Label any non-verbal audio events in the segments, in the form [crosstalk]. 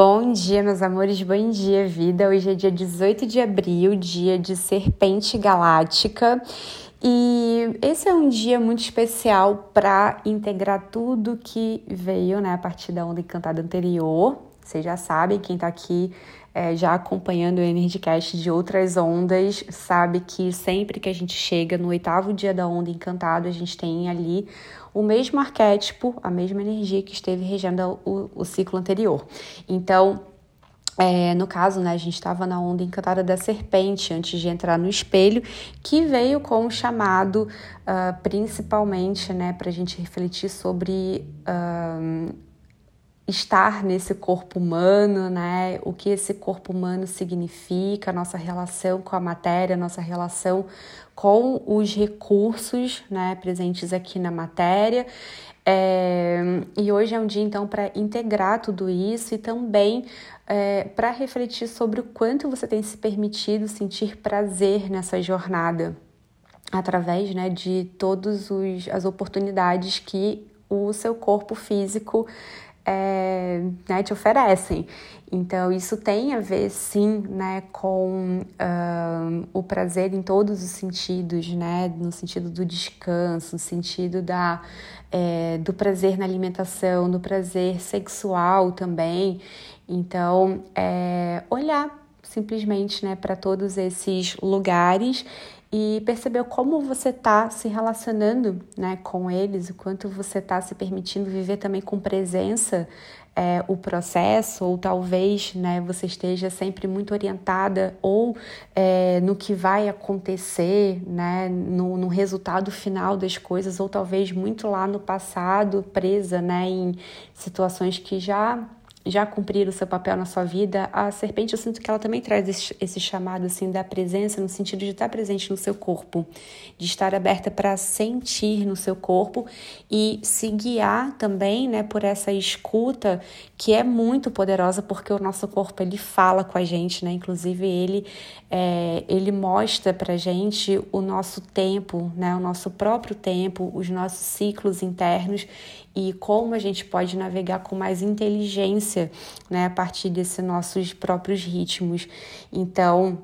Bom dia, meus amores, bom dia, vida. Hoje é dia 18 de abril, dia de Serpente Galáctica. E esse é um dia muito especial para integrar tudo que veio né, a partir da onda encantada anterior. Vocês já sabem, quem está aqui é, já acompanhando o Energycast de outras ondas, sabe que sempre que a gente chega no oitavo dia da onda encantado, a gente tem ali o mesmo arquétipo, a mesma energia que esteve regendo o, o ciclo anterior. Então, é, no caso, né, a gente estava na onda encantada da serpente antes de entrar no espelho, que veio com o chamado, uh, principalmente, né, para a gente refletir sobre uh, estar nesse corpo humano, né, o que esse corpo humano significa, nossa relação com a matéria, nossa relação com os recursos né, presentes aqui na matéria. É, e hoje é um dia, então, para integrar tudo isso e também é, para refletir sobre o quanto você tem se permitido sentir prazer nessa jornada, através né, de todas as oportunidades que o seu corpo físico é, né, te oferecem. Então, isso tem a ver, sim, né, com uh, o prazer em todos os sentidos, né, no sentido do descanso, no sentido da, é, do prazer na alimentação, do prazer sexual também. Então, é, olhar simplesmente né, para todos esses lugares e perceber como você está se relacionando né, com eles, o quanto você está se permitindo viver também com presença é, o processo, ou talvez né, você esteja sempre muito orientada ou é, no que vai acontecer, né, no, no, resultado final das coisas, ou talvez muito lá no passado, presa né, em situações que já já cumpriram o seu papel na sua vida, a serpente eu sinto que ela também traz esse, chamado assim da presença no sentido de estar presente no seu corpo, de estar aberta para sentir no seu corpo e se guiar também, né, por essa escuta que é muito poderosa porque o nosso corpo ele fala com a gente, né? Inclusive ele é, ele mostra para gente o nosso tempo, né? O nosso próprio tempo, os nossos ciclos internos e como a gente pode navegar com mais inteligência, né, a partir desses nossos próprios ritmos. Então,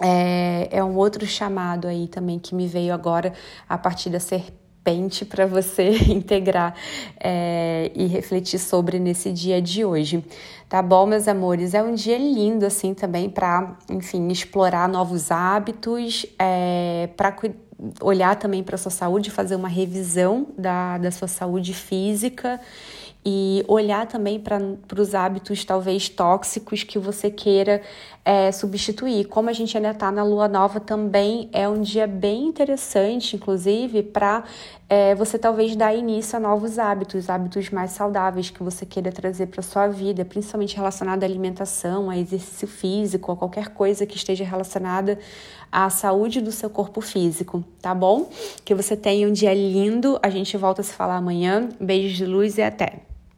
é, é um outro chamado aí também que me veio agora a partir da serpente para você [laughs] integrar é, e refletir sobre nesse dia de hoje. Tá bom, meus amores? É um dia lindo assim também para, enfim, explorar novos hábitos, é, para olhar também para a sua saúde, fazer uma revisão da, da sua saúde física e olhar também para os hábitos talvez tóxicos que você queira é, substituir. Como a gente ainda está na lua nova, também é um dia bem interessante, inclusive, para é, você talvez dar início a novos hábitos, hábitos mais saudáveis que você queira trazer para sua vida, principalmente relacionado à alimentação, a exercício físico, a qualquer coisa que esteja relacionada à saúde do seu corpo físico, tá bom? Que você tenha um dia lindo. A gente volta a se falar amanhã. Beijos de luz e até!